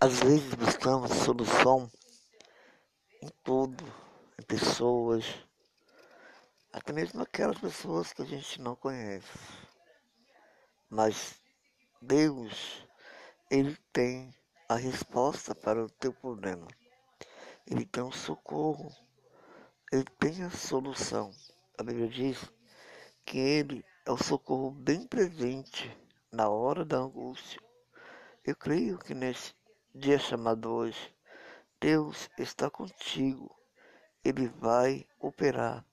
Às vezes buscamos solução em tudo, em pessoas, até mesmo aquelas pessoas que a gente não conhece. Mas Deus, Ele tem a resposta para o teu problema. Ele tem o socorro. Ele tem a solução. A Bíblia diz que Ele é o socorro bem presente na hora da angústia. Eu creio que nesse dia chamado hoje, Deus está contigo. Ele vai operar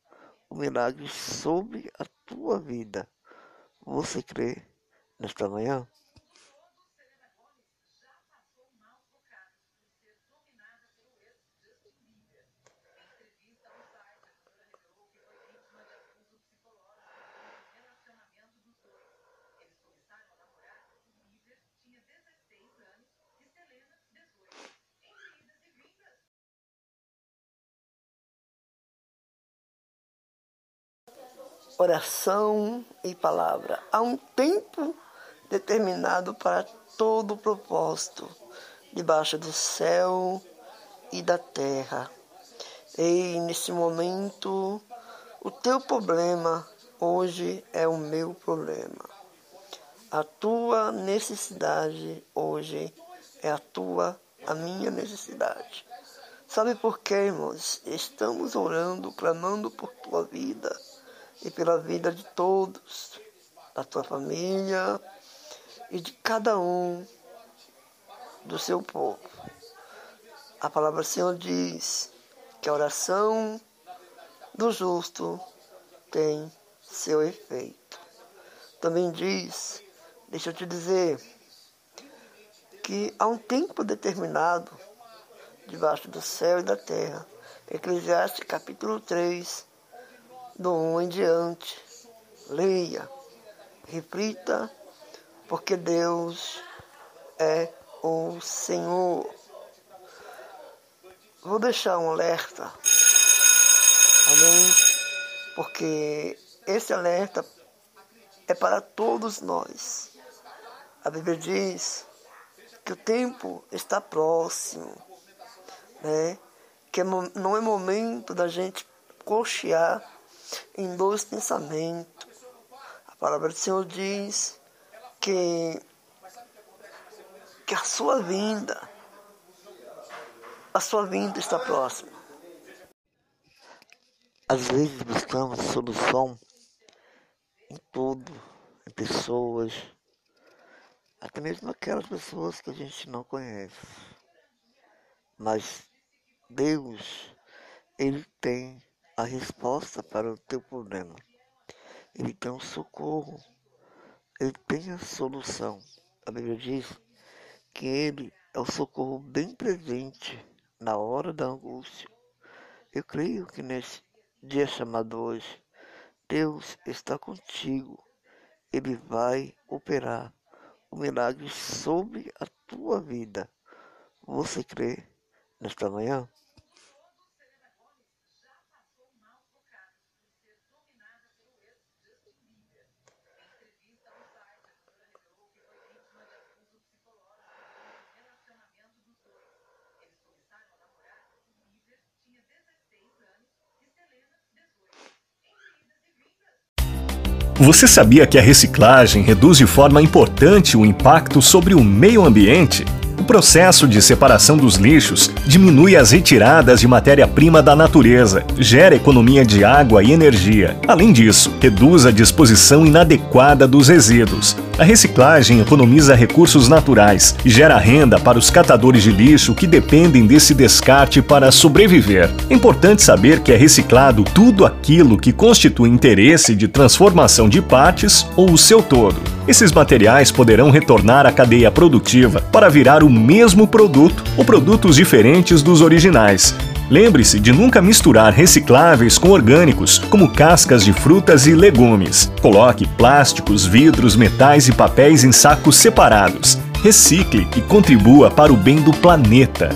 o milagre sobre a tua vida. Você crê nesta manhã? Oração e palavra. Há um tempo determinado para todo o propósito, debaixo do céu e da terra. E nesse momento, o teu problema hoje é o meu problema. A tua necessidade hoje é a tua, a minha necessidade. Sabe por quê, irmãos? Estamos orando, clamando por tua vida e pela vida de todos, da tua família e de cada um do seu povo. A palavra do Senhor diz que a oração do justo tem seu efeito. Também diz, deixa eu te dizer, que há um tempo determinado debaixo do céu e da terra. Eclesiastes capítulo 3, do 1 em diante. Leia, reflita, porque Deus é o Senhor. Vou deixar um alerta, amém? Porque esse alerta é para todos nós. A Bíblia diz que o tempo está próximo, né? Que não é momento da gente cochear em dois pensamentos. A palavra do Senhor diz que, que a sua vinda, a sua vinda está próxima. Às vezes buscamos solução em tudo, em pessoas, até mesmo aquelas pessoas que a gente não conhece. Mas Deus, Ele tem a resposta para o teu problema. Ele tem um socorro. Ele tem a solução. A Bíblia diz que ele é o socorro bem presente na hora da angústia. Eu creio que nesse dia chamado hoje, Deus está contigo. Ele vai operar o milagre sobre a tua vida. Você crê nesta manhã? Você sabia que a reciclagem reduz de forma importante o impacto sobre o meio ambiente? O processo de separação dos lixos diminui as retiradas de matéria-prima da natureza, gera economia de água e energia. Além disso, reduz a disposição inadequada dos resíduos. A reciclagem economiza recursos naturais e gera renda para os catadores de lixo que dependem desse descarte para sobreviver. É importante saber que é reciclado tudo aquilo que constitui interesse de transformação de partes ou o seu todo. Esses materiais poderão retornar à cadeia produtiva para virar o mesmo produto ou produtos diferentes dos originais. Lembre-se de nunca misturar recicláveis com orgânicos, como cascas de frutas e legumes. Coloque plásticos, vidros, metais e papéis em sacos separados. Recicle e contribua para o bem do planeta.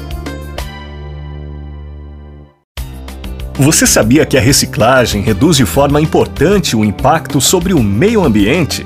Você sabia que a reciclagem reduz de forma importante o impacto sobre o meio ambiente?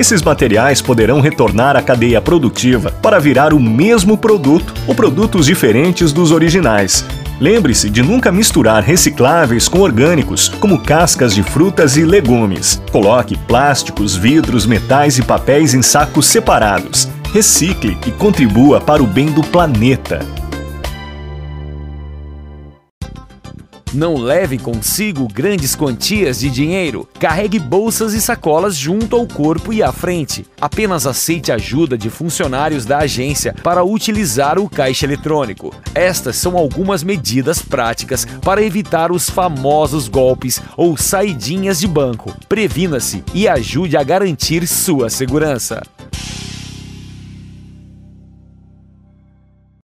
Esses materiais poderão retornar à cadeia produtiva para virar o mesmo produto ou produtos diferentes dos originais. Lembre-se de nunca misturar recicláveis com orgânicos, como cascas de frutas e legumes. Coloque plásticos, vidros, metais e papéis em sacos separados. Recicle e contribua para o bem do planeta. Não leve consigo grandes quantias de dinheiro. Carregue bolsas e sacolas junto ao corpo e à frente. Apenas aceite ajuda de funcionários da agência para utilizar o caixa eletrônico. Estas são algumas medidas práticas para evitar os famosos golpes ou saidinhas de banco. Previna-se e ajude a garantir sua segurança.